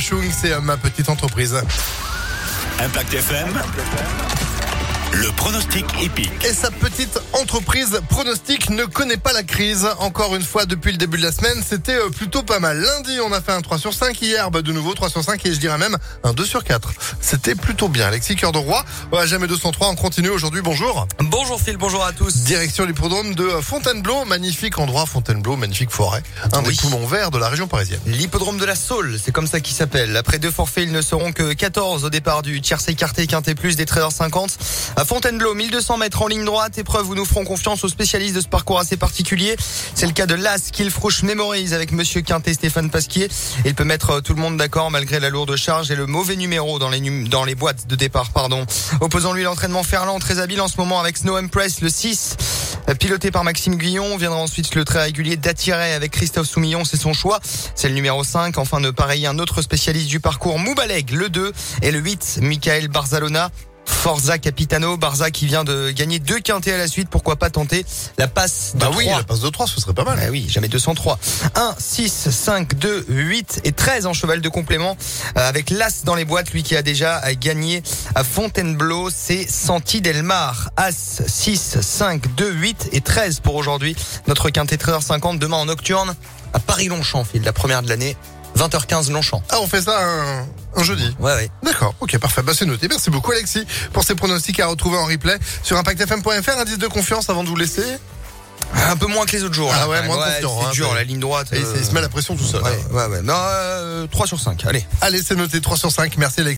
Chung, c'est euh, ma petite entreprise. Impact FM. Le pronostic épique. Et sa petite entreprise pronostic ne connaît pas la crise. Encore une fois, depuis le début de la semaine, c'était euh, plutôt pas mal. Lundi, on a fait un 3 sur 5. Hier, bah, de nouveau 3 sur 5 et je dirais même un 2 sur 4. C'était plutôt bien. Alexis Cœur de Roi, ouais, jamais 203. On continue aujourd'hui. Bonjour. Bonjour Phil, bonjour à tous. Direction l'hippodrome de Fontainebleau. Magnifique endroit, Fontainebleau, magnifique forêt. Un des poumons verts de la région parisienne. L'hippodrome de la Saule, c'est comme ça qu'il s'appelle. Après deux forfaits, ils ne seront que 14 au départ du tiercé écarté quinté plus des 13h50. Fontainebleau, 1200 mètres en ligne droite, épreuve où nous ferons confiance aux spécialistes de ce parcours assez particulier. C'est le cas de l'As Killfrouche Memories avec monsieur Quintet Stéphane Pasquier. Il peut mettre euh, tout le monde d'accord malgré la lourde charge et le mauvais numéro dans les, num- dans les boîtes de départ, pardon. Opposant lui l'entraînement Ferland, très habile en ce moment avec Snow Empress, le 6. Euh, Piloté par Maxime Guillon, viendra ensuite le très régulier d'attirer avec Christophe Soumillon, c'est son choix. C'est le numéro 5. Enfin de pareil, un autre spécialiste du parcours, Moubaleg, le 2. Et le 8, Michael Barzalona. Forza Capitano, Barza qui vient de gagner deux quintés à la suite, pourquoi pas tenter la passe de Bah oui, 3. la passe de 3, ce serait pas mal. Bah oui, jamais 203. 1, 6, 5, 2, 8 et 13 en cheval de complément euh, avec l'As dans les boîtes, lui qui a déjà gagné à Fontainebleau, c'est Santi Delmar. As 6, 5, 2, 8 et 13 pour aujourd'hui. Notre quintet 13h50 demain en nocturne à Paris-Longchamp, Phil, la première de l'année. 20h15 Longchamp. Ah, on fait ça un, un jeudi. Ouais, ouais. D'accord, ok, parfait. Bah, c'est noté. Merci beaucoup, Alexis, pour ces pronostics à retrouver en replay sur impactfm.fr. Indice de confiance avant de vous laisser. Un peu moins que les autres jours. Ah ouais, moins même. confiant, C'est hein, dur, la ligne droite. Et euh, il se met la pression tout seul. Ouais, ouais, ouais. Non, euh, 3 sur 5. Allez. Allez, c'est noté 3 sur 5. Merci, Alexis.